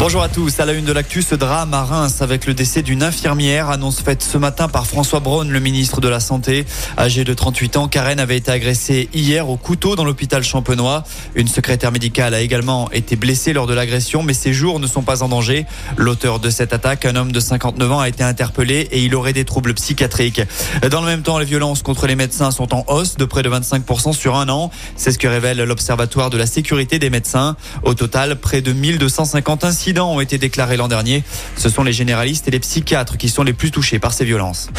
Bonjour à tous. À la une de l'actu, ce drame à Reims avec le décès d'une infirmière. Annonce faite ce matin par François Braun, le ministre de la Santé. Âgée de 38 ans, Karen avait été agressée hier au couteau dans l'hôpital champenois. Une secrétaire médicale a également été blessée lors de l'agression, mais ses jours ne sont pas en danger. L'auteur de cette attaque, un homme de 59 ans, a été interpellé et il aurait des troubles psychiatriques. Dans le même temps, les violences contre les médecins sont en hausse de près de 25% sur un an. C'est ce que révèle l'Observatoire de la sécurité des médecins. Au total, près de 1250 incidents ont été déclarés l'an dernier. Ce sont les généralistes et les psychiatres qui sont les plus touchés par ces violences.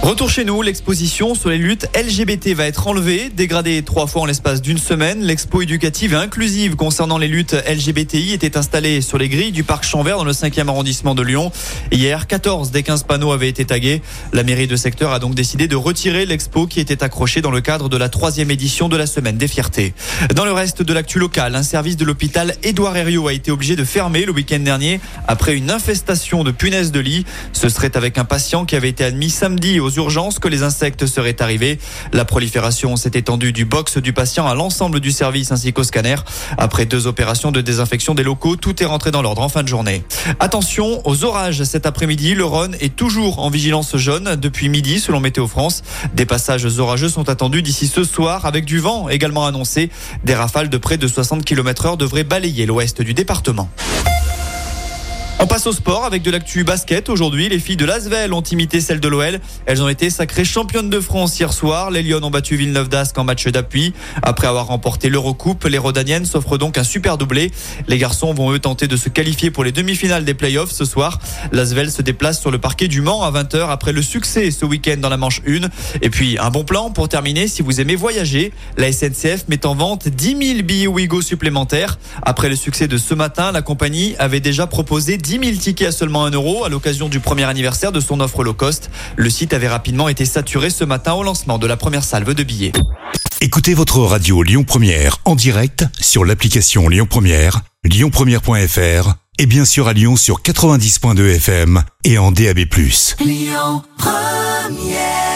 Retour chez nous, l'exposition sur les luttes LGBT va être enlevée, dégradée trois fois en l'espace d'une semaine. L'expo éducative et inclusive concernant les luttes LGBTI était installée sur les grilles du parc Champvert dans le 5e arrondissement de Lyon. Hier, 14 des 15 panneaux avaient été tagués. La mairie de secteur a donc décidé de retirer l'expo qui était accrochée dans le cadre de la troisième édition de la Semaine des Fiertés. Dans le reste de l'actu local, un service de l'hôpital Édouard Herriot a été obligé de fermer le week-end dernier après une infestation de punaises de lit. Ce serait avec un patient qui avait été admis samedi aux urgences que les insectes seraient arrivés. La prolifération s'est étendue du box du patient à l'ensemble du service ainsi qu'au scanner. Après deux opérations de désinfection des locaux, tout est rentré dans l'ordre en fin de journée. Attention aux orages cet après-midi. Le Rhône est toujours en vigilance jaune depuis midi selon Météo France. Des passages orageux sont attendus d'ici ce soir avec du vent également annoncé. Des rafales de près de 60 km heure devraient balayer l'ouest du département. On passe au sport avec de l'actu basket. Aujourd'hui, les filles de Lasvel ont imité celles de l'OL. Elles ont été sacrées championnes de France hier soir. Les Lyon ont battu Villeneuve d'Ascq en match d'appui. Après avoir remporté l'Eurocoupe, les Rodaniennes s'offrent donc un super doublé. Les garçons vont eux tenter de se qualifier pour les demi-finales des playoffs ce soir. Lasvel se déplace sur le parquet du Mans à 20h après le succès ce week-end dans la manche 1. Et puis, un bon plan pour terminer si vous aimez voyager. La SNCF met en vente 10 000 billets Ouigo supplémentaires. Après le succès de ce matin, la compagnie avait déjà proposé 10 000 tickets à seulement 1 euro à l'occasion du premier anniversaire de son offre low cost. Le site avait rapidement été saturé ce matin au lancement de la première salve de billets. Écoutez votre radio Lyon Première en direct sur l'application Lyon Première, lyonpremière.fr et bien sûr à Lyon sur 90.2 FM et en DAB+. Lyon Première